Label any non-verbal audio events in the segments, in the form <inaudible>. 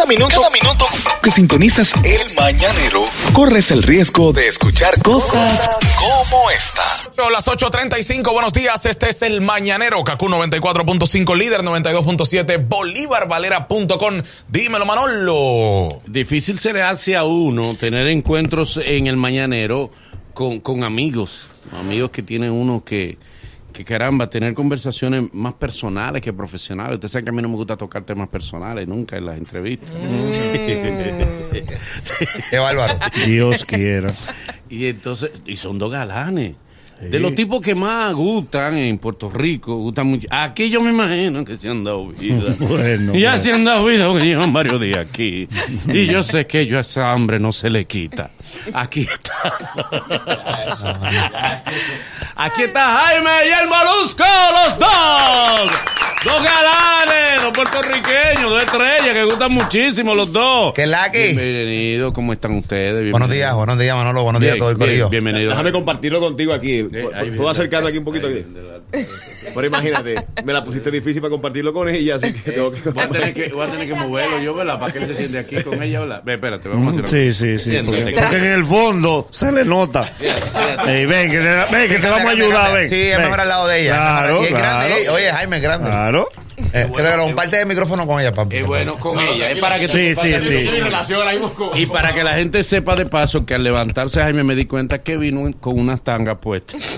Cada minuto, cada minuto que sintonizas el mañanero, corres el riesgo de escuchar cosas como esta. Las 8.35, buenos días, este es el Mañanero, Kaku 94.5, líder 92.7, bolívarvalera.com. Dímelo, Manolo. Difícil se le hace a uno tener encuentros en el mañanero con, con amigos, amigos que tienen uno que, que caramba, tener conversaciones más personales que profesionales. Usted sabe que a mí no me gusta tocar temas personales nunca en las entrevistas. <laughs> Qué bárbaro. Dios quiera. Y entonces, y son dos galanes. De los tipos que más gustan en Puerto Rico, gustan mucho. Aquí yo me imagino que se han dado vida. <laughs> Bueno, ya bueno. se han dado vida porque llevan varios días aquí. Y yo sé que yo a esa hambre no se le quita. Aquí está. <laughs> Aquí está Jaime y el Molusco, los dos. Dos galanes, dos puertorriqueños, dos estrellas que gustan muchísimo los dos. ¿Qué es la que? Bienvenidos, ¿cómo están ustedes? Buenos Bienvenidos. días, buenos días, Manolo. Buenos días a todo el bien, corillo. Bienvenidos. Déjame compartirlo contigo aquí. Eh, ¿Puedo acercarme aquí un poquito? Aquí? <laughs> Pero imagínate, me la pusiste difícil para compartirlo con ella, así que tengo que... Voy a, tener que, voy a tener que moverlo yo, ¿verdad? Para que él se siente aquí con ella, ¿verdad? Ve, espérate, vamos a hacer Sí, sí, sí. Siéntate. Porque, porque en el fondo se le nota. Ey, ven, que te, ven, que te vamos a ayudar, ven. Sí, es mejor al lado de ella. Claro, y es grande. eh. Oye, Jaime es grande. Claro. Eh, pero comparte el micrófono con ella, papi. Es bueno con ella, es para que Sí, sí, sí. Y para que la gente sepa de paso que al levantarse Jaime me di cuenta que vino con unas tangas puestas. <laughs>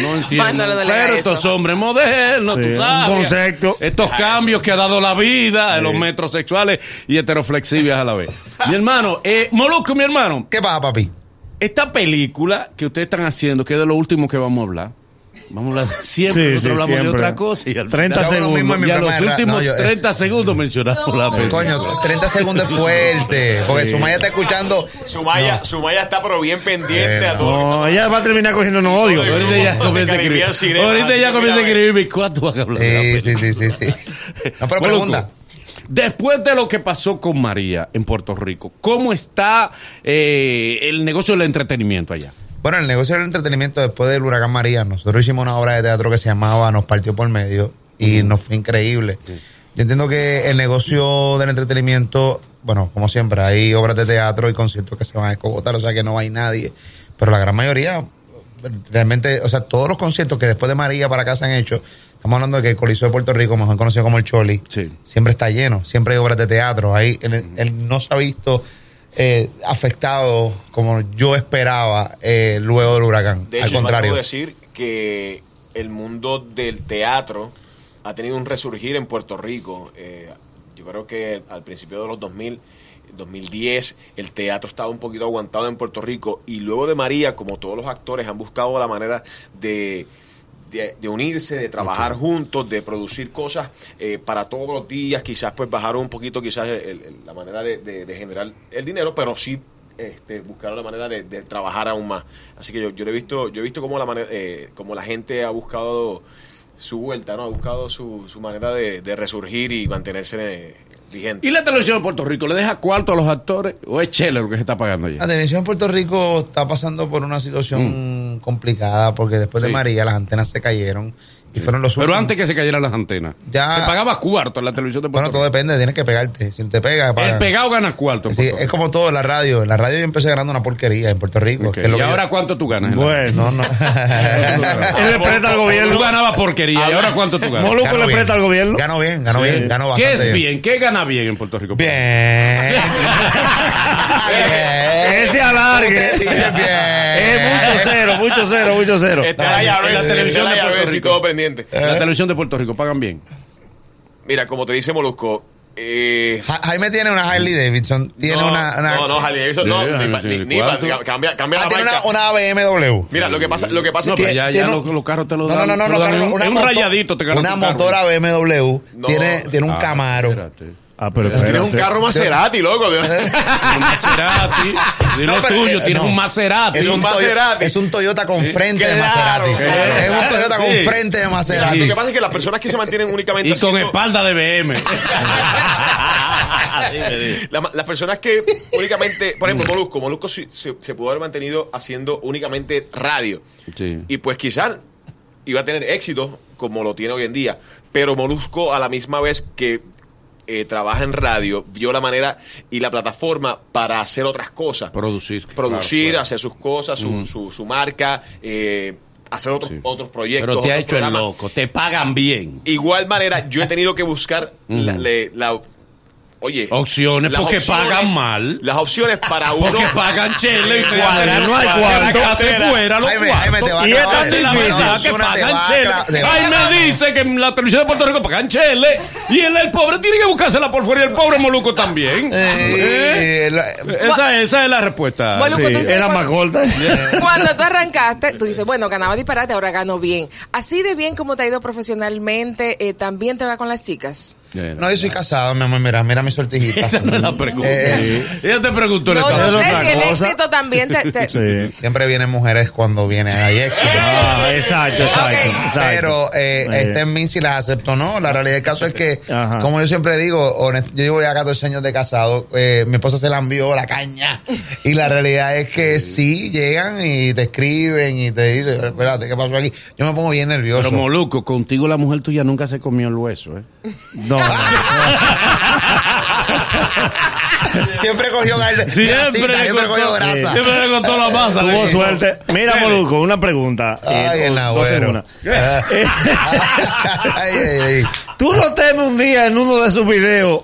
No entiendo. Pero estos hombres modernos, Sí, tú un sabes. concepto. Estos cambios que ha dado la vida de los metrosexuales y heteroflexibles a la vez. Mi hermano, eh, Molusco, mi hermano, ¿Qué pasa, papi? esta película que ustedes están haciendo, que es de lo último que vamos a hablar. Vamos a hablar siempre, Sí, nosotros sí, hablamos de otra cosa y al 30 final- hago lo y a los últimos no, yo- es- 30 segundos mencionamos la película. Coño, 30 segundos es fuerte. Porque Sumaya está escuchando. Sumaya, Sumaya está pero bien pendiente a todo. No, ella va a terminar cogiendo un odio. Ahorita ya comienza a escribir. Ahorita ya así, comienza a mira, escribir mis cuatro vas a hablar de la Sí, sí, sí, sí, sí. No, pero pregunta. Después de lo que pasó con María en Puerto Rico, ¿cómo está eh, el negocio del entretenimiento allá? Bueno, el negocio del entretenimiento después del huracán María, nosotros hicimos una obra de teatro que se llamaba Nos partió por medio y nos fue increíble. Yo entiendo que el negocio del entretenimiento, bueno, como siempre, hay obras de teatro y conciertos que se van a escogotar, o sea que no hay nadie, pero la gran mayoría, realmente, o sea, todos los conciertos que después de María para acá se han hecho, estamos hablando de que el Coliseo de Puerto Rico, mejor conocido como el Choli, Sí. siempre está lleno, siempre hay obras de teatro, ahí él, él no se ha visto eh, afectado como yo esperaba eh, luego del huracán. De Al hecho, contrario. me atrevo a decir que el mundo del teatro ha tenido un resurgir en Puerto Rico. Eh, yo creo que al principio de los 2000, 2010, el teatro estaba un poquito aguantado en Puerto Rico y luego de María, como todos los actores han buscado la manera de... De, de unirse, de trabajar juntos, de producir cosas eh, para todos los días, quizás pues bajaron un poquito quizás el- el- la manera de, de- de generar el dinero, pero sí este, buscaron la manera de, de trabajar aún más. Así que yo, yo he visto, yo he visto cómo la manera, eh, cómo la gente ha buscado su vuelta, ¿no? Ha buscado su, su manera de, de resurgir y mantenerse vigente. ¿Y la televisión de Puerto Rico le deja cuarto a los actores o es chele lo que se está pagando La allá? televisión en Puerto Rico está pasando por una situación complicada porque después de Sí. María las antenas se cayeron y fueron los Pero antes que se cayeran las antenas. Ya- Se pagaba cuarto en la televisión de Puerto Bueno, todo depende, tienes que pegarte. Si te pega, El pagan. pegado gana cuarto. Sí, es como todo en la radio. En la radio yo empecé ganando una porquería en Puerto Rico. Ok, que es lo ¿Y que yo- ahora cuánto tú ganas? Bueno. No, no. <laughs> Él le presta al Tú gobierno. ganabas porquería. ¿Y ahora cuánto tú ganas? Moluco le presta al gobierno. Gano bien, gano bien, gano bastante ¿Qué es bien? ¿Qué gana bien en Puerto Rico? Bien. bien. <laughs> Ese alargue. Es mucho cero, mucho cero, mucho cero. Está la en la televisión de Puerto Rico. Pendiente. La televisión de Puerto Rico pagan bien. Mira, como te dice Molusco, eh, Ja- Jaime tiene una Harley Davidson. Tiene no, una, una- no, no, Harley Davidson, no, Sí, ni, ni- ni- cambia, cambia Ah, la tiene marca. una, una BMW. Mira, lo que pasa, lo que pasa No, es que pero ya, ya los, los carros te lo No, dan. no, no, no, no, una un rayadito te Una motora BMW. No. Tiene, tiene un Ah, Camaro. espérate. Ah, pero Tienes un carro Maserati, loco. Un Maserati. Dilo No, pero, tuyo, eh, tienes no. un Maserati. Es un, un Toyo- Maserati. es un Toyota con frente de claro, Maserati. claro. es un Toyota con Sí. frente de Maserati. Lo que pasa es que las personas que se mantienen únicamente Y con haciendo- espalda de BM. <laughs> Dime, dime. La- las personas que únicamente, por ejemplo, Molusco, Molusco se, se- se pudo haber mantenido haciendo únicamente radio. Sí. Y pues quizás iba a tener éxito como lo tiene hoy en día. Pero Molusco a la misma vez que eh, trabaja en radio, vio la manera y la plataforma para hacer otras cosas. Producir. Producir, claro, claro. hacer sus cosas, su, su, su marca, eh, hacer otros, Sí. otros proyectos. Pero te ha hecho el loco, te pagan bien. Igual manera, yo he tenido que buscar la, la- oye, Opciones, porque pagan mal. Las opciones para uno. Porque pagan chele y Cuadra, no hay cuarto. casa fuera los cuartos. Jaime, te va a y es verdad film. que pagan chele. Ay, me dice que en la televisión de Puerto Rico pagan chele y el, el pobre tiene que buscársela por fuera y el pobre Moluco también. ¿Eh? Eh, Esa, esa es la respuesta. Moluco, Sí, tú dices era cuando- más corta. <laughs> Cuando tú arrancaste, tú dices, bueno, ganaba disparate, ahora gano bien. Así de bien como te ha ido profesionalmente, eh, también te va con las chicas. No, yo soy casado, mi amor, mira, mira mi sortijita. <laughs> Esa no es la pregunta. Eh, <laughs> Ella te preguntó. No, le no sé si el cosa. éxito también te... te- <laughs> Sí. Siempre vienen mujeres cuando viene hay éxito. Ah, exacto, exacto, exacto. Pero eh, Eh. este en mí si las acepto no. La realidad del caso es que, Ajá. como yo siempre digo, honest- yo llevo ya 14 años de casado, eh, mi esposa se la envió la caña. Y la realidad es que sí, llegan y te escriben y te dicen, espérate, ¿qué pasó aquí? Yo me pongo bien nervioso. Pero Moluco, contigo la mujer tuya nunca se comió el hueso, ¿eh? No. <laughs> siempre cogió grasita, siempre, cogió grasa. Siempre le contó la masa. Tuvo suerte. Mira. Moluco, una pregunta. Ay, Eh, en agüero. una. <laughs> Ay, ay, ay. Tú no temes un día en uno de sus videos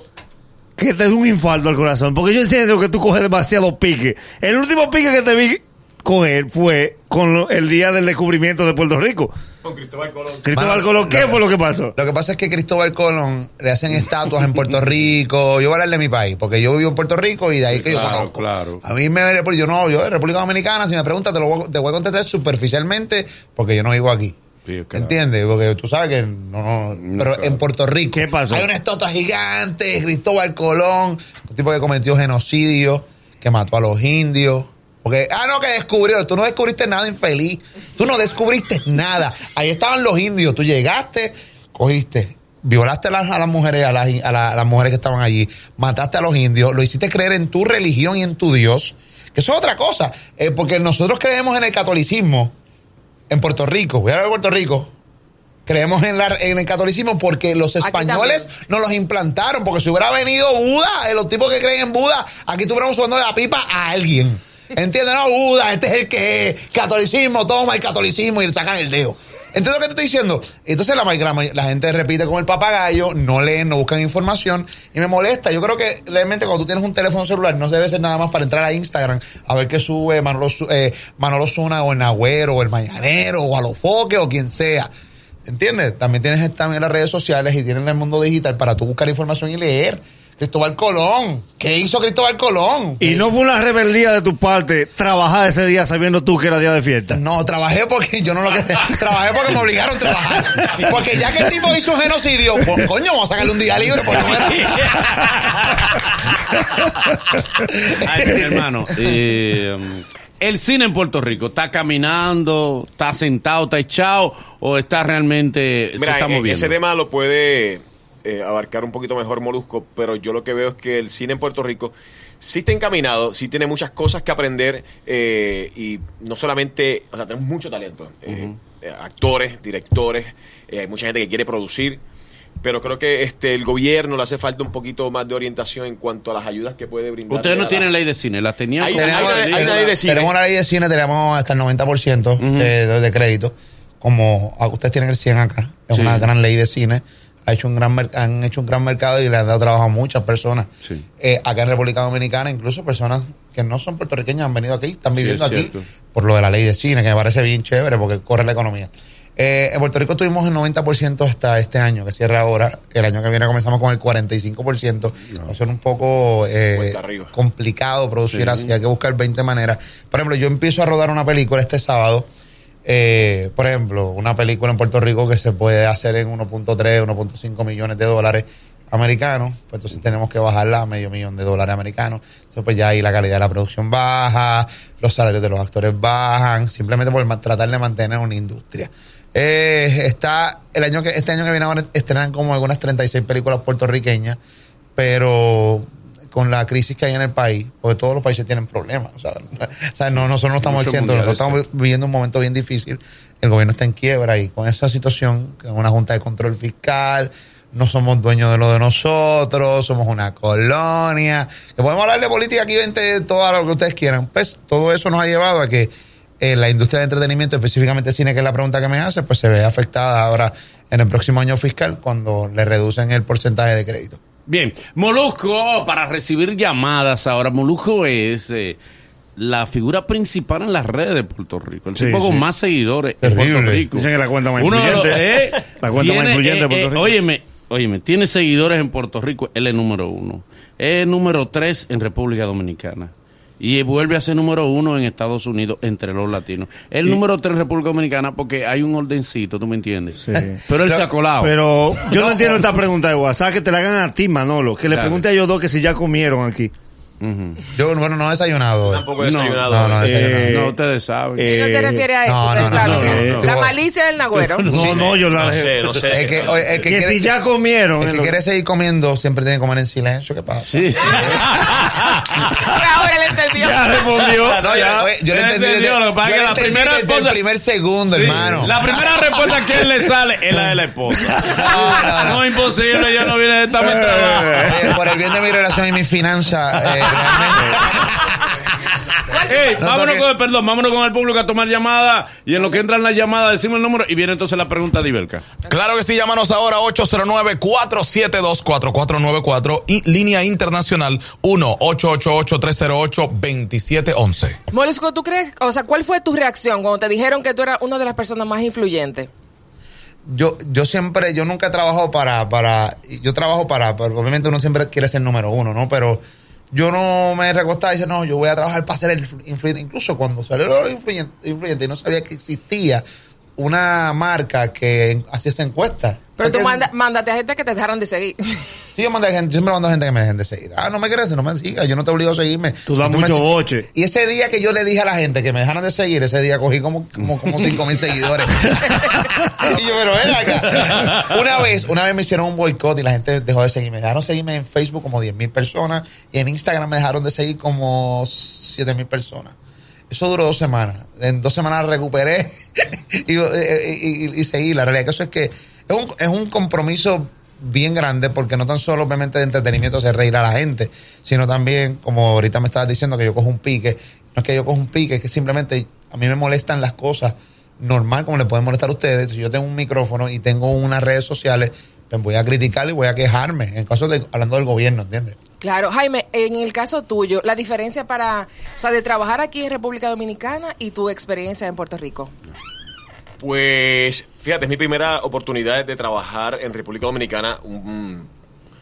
que te dé un infarto al corazón. Porque yo entiendo que tú coges demasiado pique. El último pique que te vi coger fue con lo- el día del descubrimiento de Puerto Rico. Con Cristóbal Colón. Cristóbal Colón, ¿qué fue lo que pasó? Lo que pasa es que Cristóbal Colón le hacen estatuas en Puerto Rico. Yo voy a hablar de mi país, porque yo vivo en Puerto Rico y de ahí que yo conozco. claro. A mí me pues, yo no, yo de República Dominicana, si me preguntas, te lo voy, a- te voy a contestar superficialmente, porque yo no vivo aquí. Sí, claro. ¿Entiendes? Porque tú sabes que no, no- No, pero claro. en Puerto Rico ¿Qué pasó? hay una estatua gigante, Cristóbal Colón, un tipo que cometió genocidio, que mató a los indios. Porque, ah, no, que descubrió. Tú no descubriste nada infeliz. Tú no descubriste nada. Ahí estaban los indios. Tú llegaste, cogiste, violaste a las, a las mujeres, a las, a la- a las mujeres que estaban allí, mataste a los indios, lo hiciste creer en tu religión y en tu Dios. Que eso es otra cosa. Eh, porque nosotros creemos en el catolicismo en Puerto Rico. Voy a hablar de Puerto Rico. Creemos en, la, en el catolicismo porque los españoles nos los implantaron. Porque si hubiera venido Buda, eh, los tipos que creen en Buda, aquí estuviéramos subando la pipa a alguien. ¿Entiendes? No, Buda, este es el que es catolicismo, toma el catolicismo y sacan el dedo. ¿Entiendes lo que te estoy diciendo? Entonces la, la, la gente repite con el papagayo, no leen, no buscan información y me molesta. Yo creo que realmente cuando tú tienes un teléfono celular no debe ser nada más para entrar a Instagram a ver qué sube Manolo, eh, Manolo Zuna o el Nagüero o el Mañanero o Alofoque o quien sea. ¿Entiendes? También tienes también las redes sociales y tienes el mundo digital para tú buscar información y leer. Cristóbal Colón. ¿Qué hizo Cristóbal Colón? Y no fue una rebeldía de tu parte trabajar ese día sabiendo tú que era día de fiesta. No, trabajé porque yo no lo quería. <laughs> trabajé porque me obligaron a trabajar. Porque ya que el tipo hizo un genocidio, pues coño, vamos a sacarle un día libre por lo menos. <laughs> Ay, mi hermano, eh, el cine en Puerto Rico está caminando, está sentado, está echado o está realmente se está e- moviendo. ese tema lo puede eh, abarcar un poquito mejor Molusco, pero yo lo que veo es que el cine en Puerto Rico sí está encaminado, sí tiene muchas cosas que aprender eh, y no solamente, o sea, tenemos mucho talento, eh, eh, actores, directores, eh, hay mucha gente que quiere producir. Pero creo que este el gobierno le hace falta un poquito más de orientación en cuanto a las ayudas que puede brindar. Ustedes no la- tienen ley de cine, la tenían. Hay- hay una- hay una ley de cine. Tenemos una ley de cine, tenemos hasta el 90% de, de- de crédito. Como ah, ustedes tienen el 100 acá, es Sí. una gran ley de cine. Ha hecho un gran han hecho un gran mercado y le han dado trabajo a muchas personas. Sí. Eh, acá en República Dominicana, incluso personas que no son puertorriqueñas han venido aquí, están Sí, viviendo es aquí cierto. por lo de la ley de cine, que me parece bien chévere porque corre la economía. Eh, en Puerto Rico tuvimos el 90% hasta este año, que cierra ahora. El año que viene comenzamos con el 45%. Va a ser un poco eh, complicado producir Sí. así, hay que buscar 20 maneras. Por ejemplo, yo empiezo a rodar una película este sábado. Eh, por ejemplo, una película en Puerto Rico que se puede hacer en 1.3, 1.5 millones de dólares americanos, pues entonces tenemos que bajarla a medio millón de dólares americanos. Entonces, pues ya ahí la calidad de la producción baja, los salarios de los actores bajan, simplemente por tratar de mantener una industria. Eh, está el año que este año que viene ahora estrenan como algunas 36 películas puertorriqueñas, pero con la crisis que hay en el país, porque todos los países tienen problemas. O sea, <laughs> no, nosotros no estamos exentos, nosotros estamos viviendo un momento bien difícil. El gobierno está en quiebra y con esa situación, con una junta de control fiscal, no somos dueños de lo de nosotros, somos una colonia, que podemos hablar de política aquí, vente todo lo que ustedes quieran. Pues todo eso nos ha llevado a que eh, la industria de entretenimiento, específicamente cine, que es la pregunta que me hace, pues se ve afectada ahora en el próximo año fiscal cuando le reducen el porcentaje de crédito. Bien, Molusco, para recibir llamadas ahora, Molusco es eh, la figura principal en las redes de Puerto Rico, el Sí, tipo sí. con más seguidores en Terrible. Puerto Rico. Dicen que la cuenta más Uno de los- influyente. eh, <laughs> La cuenta más tiene, influyente de eh, Puerto eh, Rico. Óyeme, óyeme, tiene seguidores en Puerto Rico, él es número uno. Es número tres en República Dominicana. Y vuelve a ser número uno en Estados Unidos entre los latinos. El número tres en República Dominicana porque hay un ordencito, ¿tú me entiendes? Sí. <laughs> Pero él se ha colado. Pero yo no, entiendo esta pregunta de WhatsApp que te la hagan a ti, Manolo. Que le pregunte a ellos dos que si ya comieron aquí. Yo, bueno, no he desayunado hoy. Tampoco he No, desayunado. no, no, Eh, desayunado. no, ustedes saben. eh, Si no se refiere a eso, no, ustedes no, saben. no, ¿eh? no, La malicia del nagüero. <laughs> No, no, yo la no sé, no sé. Que, oye, el que Que quiere- si ya comieron. el que lo- quiere seguir comiendo siempre tiene que comer en silencio. ¿Qué pasa? Sí. <laughs> Ahora le entendió. Ya respondió. No, yo, Ya. oye, yo le entendí, desde- lo que pasa yo es que la entendí primera desde esposa- el primer segundo, Sí. hermano. La primera respuesta que él le sale es la de la esposa. <laughs> no, no. No, imposible, ya no viene de esta mente abajo. Eh, por el bien de mi relación y mi finanza, eh, realmente. Ey, No vámonos con el perdón, vámonos con el público a tomar llamadas y en lo que entran las llamadas decimos el número y viene entonces la pregunta de Iberca. Claro que sí, llámanos ahora 809-472-4494 y línea internacional 1-888-308-2711. Molusco, ¿tú crees, o sea, cuál fue tu reacción cuando te dijeron que tú eras una de las personas más influyentes? Yo, yo siempre, yo nunca he trabajado para, para, yo trabajo para, para- obviamente uno siempre quiere ser número uno, ¿no? Pero yo no me recostaba y decía, no, yo voy a trabajar para ser el influ- influyente. Incluso cuando salió influyente, influyente y no sabía que existía una marca que hacía esa encuesta. Pero tú manda, mándate a gente que te dejaran de seguir. <laughs> Sí, yo, mandé gente, yo siempre mando gente que me dejen de seguir. Ah, no me quieres, no me sigas, yo no te obligo a seguirme. Tú das mucho boche. Y ese día que yo le dije a la gente que me dejaran de seguir, ese día cogí como, como, como 5 mil seguidores. <laughs> y yo, pero ven acá. Una vez, una vez me hicieron un boicot y la gente dejó de seguirme. Dejaron de seguirme en Facebook como 10 mil personas y en Instagram me dejaron de seguir como 7 mil personas. Eso duró dos semanas. En dos semanas recuperé <laughs> y, y- y- seguí. La realidad que eso es que es un, es un compromiso bien grande porque no tan solo obviamente de entretenimiento hacer reír a la gente, sino también, como ahorita me estabas diciendo, que yo cojo un pique. No es que yo cojo un pique, es que simplemente a mí me molestan las cosas normal como le pueden molestar a ustedes. Si yo tengo un micrófono y tengo unas redes sociales, pues voy a criticar y voy a quejarme. En el caso de, hablando del gobierno, ¿entiendes? Claro, Jaime, en el caso tuyo, la diferencia para, o sea, de trabajar aquí en República Dominicana y tu experiencia en Puerto Rico. Pues, fíjate, es mi primera oportunidad de trabajar en República Dominicana, un-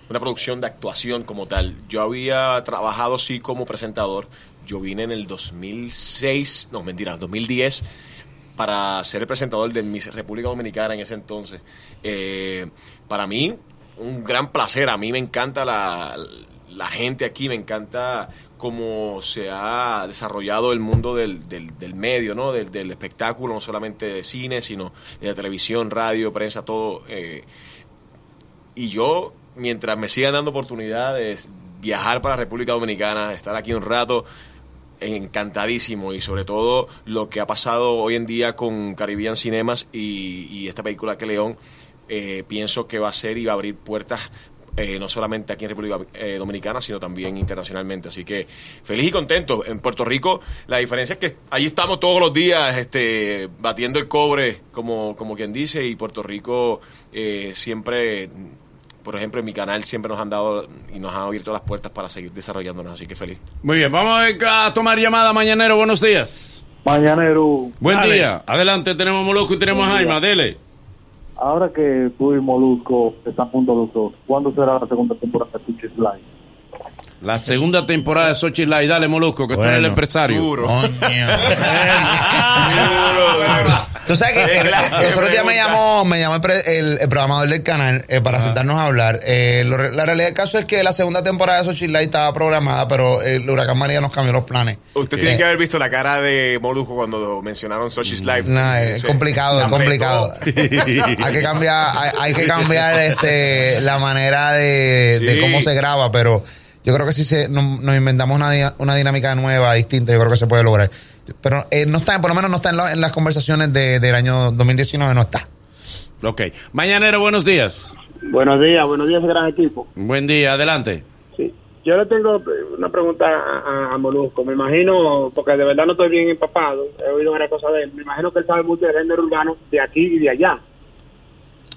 una producción de actuación como tal. Yo había trabajado sí como presentador. Yo vine en el 2006, no, mentira, 2010 para ser el presentador de Miss República Dominicana en ese entonces. Eh, para mí, un gran placer. A mí me encanta la, la gente aquí, me encanta cómo se ha desarrollado el mundo del, del, medio, ¿no? Del, del espectáculo, no solamente de cine, sino de televisión, radio, prensa, todo. eh, y yo, mientras me sigan dando oportunidades, viajar para la República Dominicana, estar aquí un rato, encantadísimo. Y sobre todo lo que ha pasado hoy en día con Caribbean Cinemas y esta película que León, eh, pienso que va a ser y va a abrir puertas. eh, no solamente aquí en República eh, Dominicana, sino también internacionalmente. Así que feliz y contento. En Puerto Rico, la diferencia es que allí estamos todos los días este, batiendo el cobre, como, como quien dice, y Puerto Rico eh, siempre por ejemplo, en mi canal siempre nos han dado y nos han abierto las puertas para seguir desarrollándonos, así que feliz. Muy bien, vamos a tomar llamada mañanero. Buenos días. Mañanero, Buen Dale. día. Adelante, tenemos Molusco y tenemos a. Jaime. Dele. Ahora que tú y Molusco están juntos los dos, ¿cuándo será la segunda temporada de Live? La segunda temporada de Sochi Live. Dale, Molusco, que tú eres el Bueno. empresario. Coño. <laughs> Tú sabes que el, el otro día me llamó, me llamó el, pre- el- programador del canal eh, para sentarnos a hablar. Eh, lo la realidad del caso es que la segunda temporada de Sochi Light estaba programada, pero el huracán María nos cambió los planes. Usted Eh, tiene que haber visto la cara de Molusco cuando mencionaron Sochi's Live. No, es complicado, es complicado. <laughs> hay que cambiar, hay, hay que cambiar este la manera de, cómo se graba, pero yo creo que si se, nos, nos inventamos una, una dinámica nueva, distinta, yo creo que se puede lograr. Pero eh, no está, por lo menos no está en, la- en las conversaciones de- del año 2019, no está. Ok. Mañanero, buenos días. Buenos días, buenos días, gran equipo. Buen día, adelante. Sí. Yo le tengo una pregunta a, a Molusco. Me imagino, porque de verdad no estoy bien empapado, he oído varias cosas de él. Me imagino que él sabe mucho del género urbano de aquí y de allá.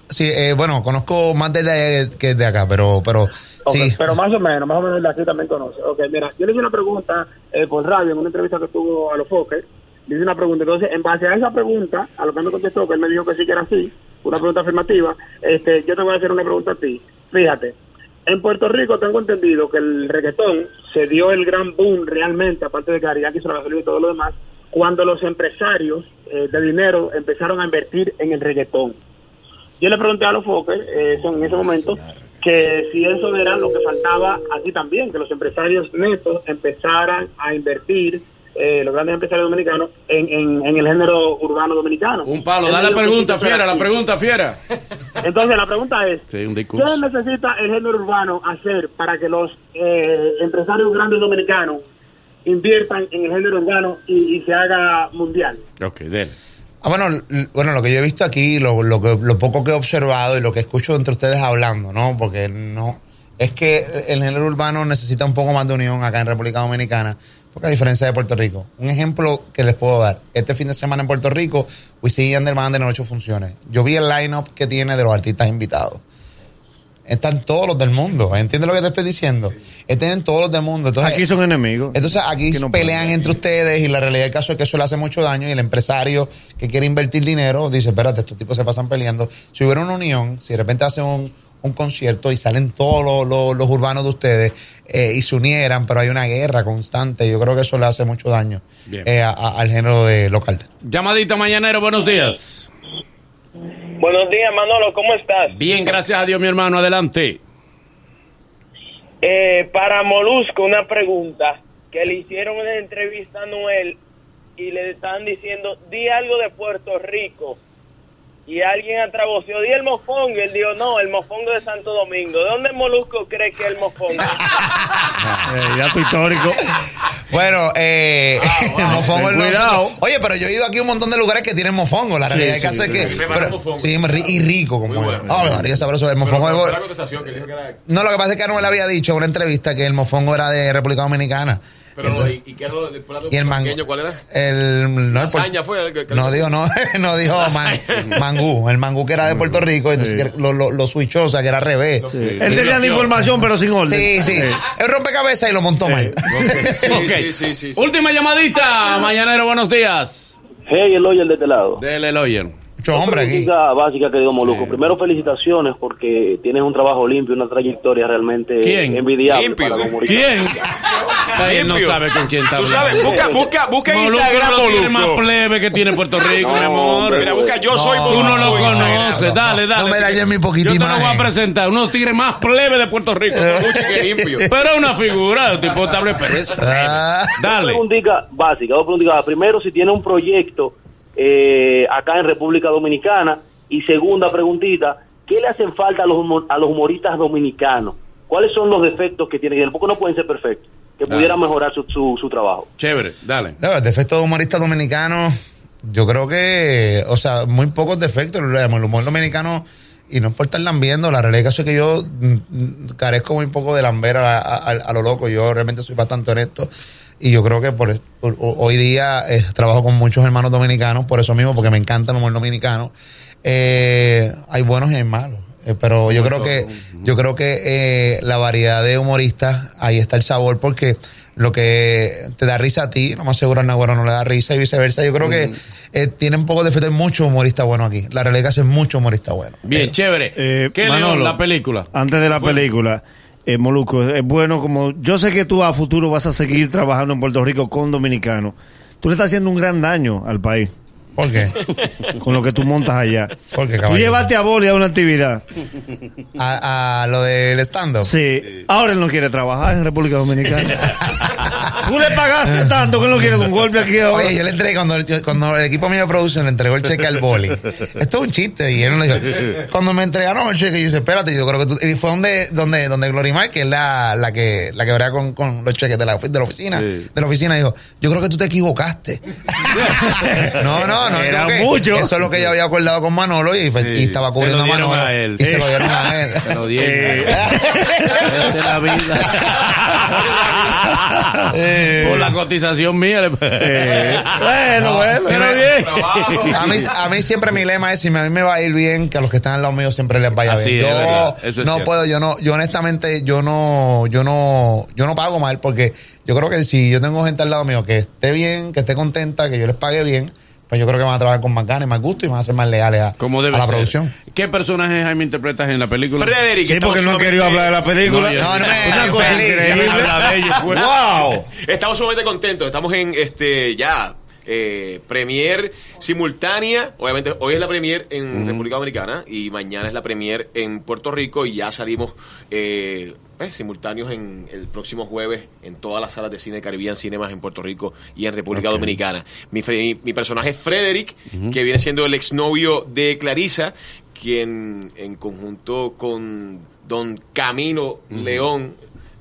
Sí, eh, bueno, conozco más de que de acá, pero, pero sí. Pero más o menos, más o menos de aquí también conoce. Ok, mira, yo le hice una pregunta eh, por radio en una entrevista que tuvo a los Fokker. Le hice una pregunta. Entonces, en base a esa pregunta, a lo que me contestó, que él me dijo que sí que era así, una pregunta afirmativa, este, yo te voy a hacer una pregunta a ti. Fíjate, en Puerto Rico tengo entendido que el reggaetón se dio el gran boom realmente, aparte de que Ariana hizo la gasolina y todo lo demás, cuando los empresarios eh, de dinero empezaron a invertir en el reggaetón. Yo le pregunté a los Fokker eh, en ese momento que si eso era lo que faltaba aquí también, que los empresarios netos empezaran a invertir, eh, los grandes empresarios dominicanos, en, en, en el género urbano dominicano. Un palo, da la pregunta, fiera, era la pregunta, fiera. Entonces la pregunta es, Sí, ¿qué necesita el género urbano hacer para que los eh, empresarios grandes dominicanos inviertan en el género urbano y, y se haga mundial? Ok, dele. Ah, bueno, bueno, lo que yo he visto aquí, lo, lo, que- lo poco que he observado y lo que escucho entre ustedes hablando, ¿no? Porque no. Es que el género urbano necesita un poco más de unión acá en República Dominicana, porque a diferencia de Puerto Rico. Un ejemplo que les puedo dar. Este fin de semana en Puerto Rico, Yandel van a tener ocho funciones. Yo vi el line-up que tiene de los artistas invitados. Están todos los del mundo. ¿Entiendes lo que te estoy diciendo? Están todos los del mundo. Entonces, Aquí son enemigos. entonces aquí no pelean entre ustedes y la realidad del caso es que eso le hace mucho daño y el empresario que quiere invertir dinero dice, espérate, estos tipos se pasan peleando. Si hubiera una unión, si de repente hacen un, un concierto y salen todos los, los- los urbanos de ustedes eh, y se unieran, pero hay una guerra constante, yo creo que eso le hace mucho daño eh, a- a- al género de local. Llamadita mañanero, buenos días. Buenos días, Manolo, ¿cómo estás? Bien, gracias a Dios, mi hermano, adelante. Eh, para Molusco, una pregunta. Que le hicieron una entrevista a Noel y le estaban diciendo, di algo de Puerto Rico. Y alguien atraboció, di el mofongo. Y él dijo, no, el mofongo de Santo Domingo. ¿De dónde Molusco cree que es el mofongo? <laughs> Eh, dato histórico. Bueno, eh, el mofongo Ten cuidado. Oye, pero yo he ido aquí a un montón de lugares que tienen mofongo. La Sí, realidad del sí, caso es que. Pero- sí, ri- y rico como bueno. Ah, María, sabroso. El mofongo Pero fue la que era... No, lo que pasa es que Anuel había dicho en una entrevista que el mofongo era de República Dominicana. Pero, Entonces- ¿y, y qué era lo del plato y el mango. ¿Cuál era? El, no, el por- Lasaña fue el que- que- no dijo, no, <laughs> no dijo man- mangú. El mangú que era de Puerto Rico, entonces que lo, lo, lo switchó, o sea, que era al revés. Él tenía la información, pero sin orden. Sí, sí. Él rompecabezas y lo montó mal. Sí, <laughs> sí, sí, sí, sí. Última llamadita, mañanero, buenos días. Hey, el Oyer de este lado. Dele el Mucho hombre aquí. Básica, querido Moluco. Sí. Primero, felicitaciones porque tienes un trabajo limpio, una trayectoria realmente ¿Quién? envidiable Limpio. para. ¿Quién? <laughs> Él no sabe con quién está Tú hablando. sabes, busca, busca, busca en Instagram, no tiene más plebe que tiene Puerto Rico, No, mi amor. hombre, Mira, busca yo soy No, Tú no lo conoces, no, dale, no, dale. no me dañes mi poquita Yo te lo voy a presentar, unos tigres más plebe de Puerto Rico. Escucha que limpio. <laughs> Pero es una figura, tipo estable, pero es plebe. Ah, Dos Dale. preguntitas básicas, dos preguntitas. Primero, si tiene un proyecto eh, acá en República Dominicana. Y segunda preguntita, ¿qué le hacen falta a los, a los humoristas dominicanos? ¿Cuáles son los defectos que tienen? Porque no pueden ser perfectos, que Dale. pudieran mejorar su, su, su trabajo. Chévere, dale. no, el defecto de humorista dominicano, yo creo que, o sea, muy pocos defectos. El humor dominicano, y no es por estar lambiendo, la realidad es que yo mm, mm, carezco muy poco de lamber a, a- a- a lo loco. Yo realmente soy bastante honesto. Y yo creo que por, por- ho- hoy día eh, trabajo con muchos hermanos dominicanos, por eso mismo, porque me encanta el humor dominicano. Eh, hay buenos y hay malos. Eh, pero yo creo que yo creo que eh, la variedad de humoristas ahí está el sabor porque lo que te da risa a ti lo más seguro a Nahuero no le da risa y viceversa yo creo que eh, tienen poco de efecto hay muchos humoristas buenos aquí la realidad es que muchos humoristas buenos Bien, chévere. Eh, ¿Qué Manolo, León, la película? Antes de la Bueno. película, eh, Moluco, es bueno como. Yo sé que tú a futuro vas a seguir trabajando en Puerto Rico con dominicanos. Tú le estás haciendo un gran daño al país ¿por qué? <laughs> con lo que tú montas allá. ¿por qué Tú llevaste a Boli a una actividad. <laughs> a, a lo del stand-up Sí. Ahora él no quiere trabajar en República Dominicana. <laughs> Tú le pagaste tanto que no quieres un golpe aquí ahora. Oye, yo le entregué, cuando, yo- cuando el equipo mío de producción le entregó el cheque al boli. Esto es un chiste. Y él no le dijo. Cuando me entregaron el cheque, yo dije, espérate, yo creo que tú. Y fue donde, donde, donde Glorimar, que es la, la que, la que verá con, con los cheques de la, de la oficina, Sí. de la oficina, dijo, yo creo que tú te equivocaste. no, no, no. Era mucho. Eso es lo que yo había acordado con Manolo y, estaba cubriendo a Manolo. a él. Y se lo dieron a él. Se lo dieron. Eh. <laughs> Esa es la vida. Eh. Por la cotización mía. le- Bueno, No, bueno, sí pero me- bien. <laughs> A mí, a mí siempre mi lema es si a mí me va a ir bien, que a los que están al lado mío siempre les vaya Así bien. es, Yo es no cierto. puedo, yo no, yo honestamente, yo no, yo no, yo no pago mal porque yo creo que si yo tengo gente al lado mío que esté bien, que esté contenta, que yo les pague bien, pues yo creo que van a trabajar con más ganas y más gusto y van a ser más leales a, Como debe a la ser. producción. ¿Qué personaje, Jaime, interpretas en la película? Frederick. Sí, porque no sumamente- querido hablar de la película. No, No, no cosa increíble. Pues. ¡Wow! Estamos sumamente contentos. Estamos en este ya eh, premier simultánea. Obviamente hoy es la premier en República Dominicana y mañana es la premier en Puerto Rico y ya salimos eh, pues, simultáneos en el próximo jueves en todas las salas de cine Caribbean Cinemas en Puerto Rico y en República Dominicana. Mi, mi, mi personaje es Frederick, que viene siendo el exnovio de Clarisa, quien en conjunto con Don Camilo León,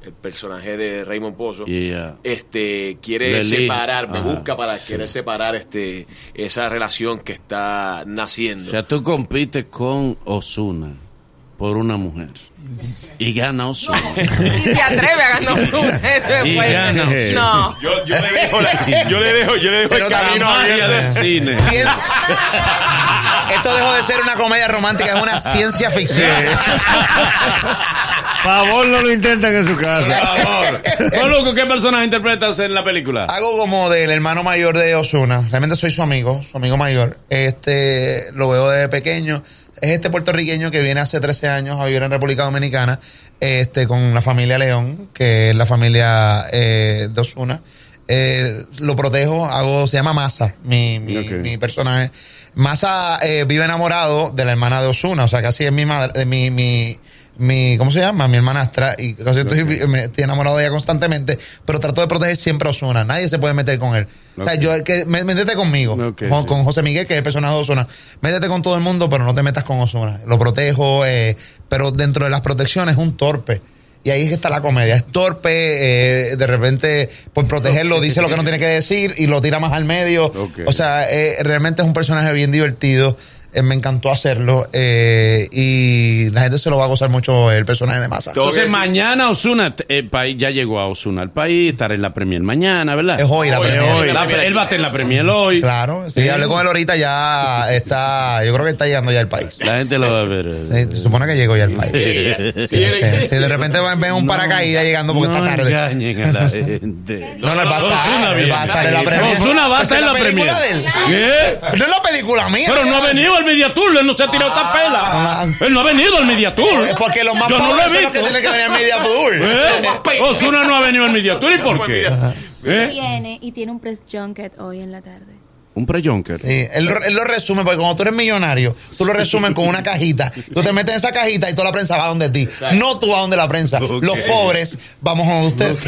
el personaje de Raymond Pozo, Yeah. este quiere separar, me Ajá, busca para sí. querer separar este esa relación que está naciendo. O sea, tú compites con Osuna por una mujer. Y gana Osuna. <laughs> Y se atreve a ganar su Y gana. No. yo, yo le dejo la- yo le dejo, yo le dejo el camino abierto. del cine. Esto dejó de ser una comedia romántica, es una ciencia ficción. Favor, <laughs> no lo intenten en su Por casa. favor. <laughs> Bueno, loco, ¿qué personaje interpretas en la película? Hago como del hermano mayor de Osuna. Realmente soy su amigo, su amigo mayor. Este, lo veo desde pequeño. Es este puertorriqueño que viene hace 13 años a vivir en República Dominicana, este, con la familia León, que es la familia eh, de Osuna. Eh, lo protejo, hago, se llama Masa, mi, mi, mi personaje. Masa eh, vive enamorado de la hermana de Osuna, o sea, casi es mi madre, mi, mi, mi, ¿cómo se llama? Mi hermanastra, y casi estoy, me- estoy enamorado de ella constantemente, pero trato de proteger siempre a Osuna, nadie se puede meter con él. O sea, yo, que, me- métete conmigo, con, sí. con José Miguel, que es el personaje de Osuna. Métete con todo el mundo, pero no te metas con Osuna. Lo protejo, eh, pero dentro de las protecciones es un torpe. Y ahí es que está la comedia. Es torpe, eh, de repente, por protegerlo, dice lo que no tiene que decir y lo tira más al medio. O sea, eh, realmente es un personaje bien divertido. Eh, me encantó hacerlo. eh, y la gente se lo va a gozar mucho el personaje de Masa. Todo- Entonces, mañana Osuna, el país ya llegó a Osuna al país, estará en la premier mañana, ¿verdad? Es hoy la premier. hoy. La- él va a estar en la premier hoy. Claro, sí, hablé con él ahorita, ya está, yo creo que está llegando ya al país. La gente lo va a ver. Sí, se supone que llegó ya al país. Sí, Sí, sí, sí. Si de repente ven un paracaídas llegando porque no está tarde. engañen a la <laughs> gente. No, no, él va a estar, Osuna él viene. va a estar en la premier. Osuna va a estar en la premier. película de él. ¿Qué? No es la película mía. Pero no ha venido al Media Tour, él no se ha tirado esta Ah. pela. Él no ha venido al Media Tour. Es porque los más Yo no lo he los que visto. tienen que venir al Media Tour. <laughs> ¿Eh? Osuna no ha venido al Media Tour, ¿y por qué? ¿Eh? Viene y tiene un press junket hoy en la tarde. Un pre-junker. Sí, él, lo- él lo resume, porque cuando tú eres millonario, tú lo resumes con una cajita. Tú te metes en esa cajita y toda la prensa va donde ti. No tú vas donde la prensa. Los pobres vamos a donde usted. <laughs>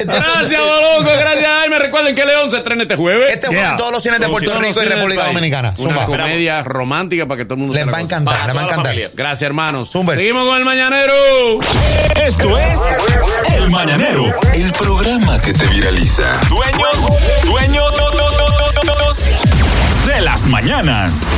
Entonces, Gracias, Boloco. Gracias, Jaime. Recuerden que León se estrena este jueves. Este Yeah. en todos los cines de Puerto Rico y República. Dominicana. Una Zumba. comedia romántica para que todo el mundo Les se va a encantar, les va a encantar. Gracias, hermanos. Zumba. Seguimos con el Mañanero. Esto es El Mañanero, el programa que te viraliza. Dueños, dueños de las mañanas.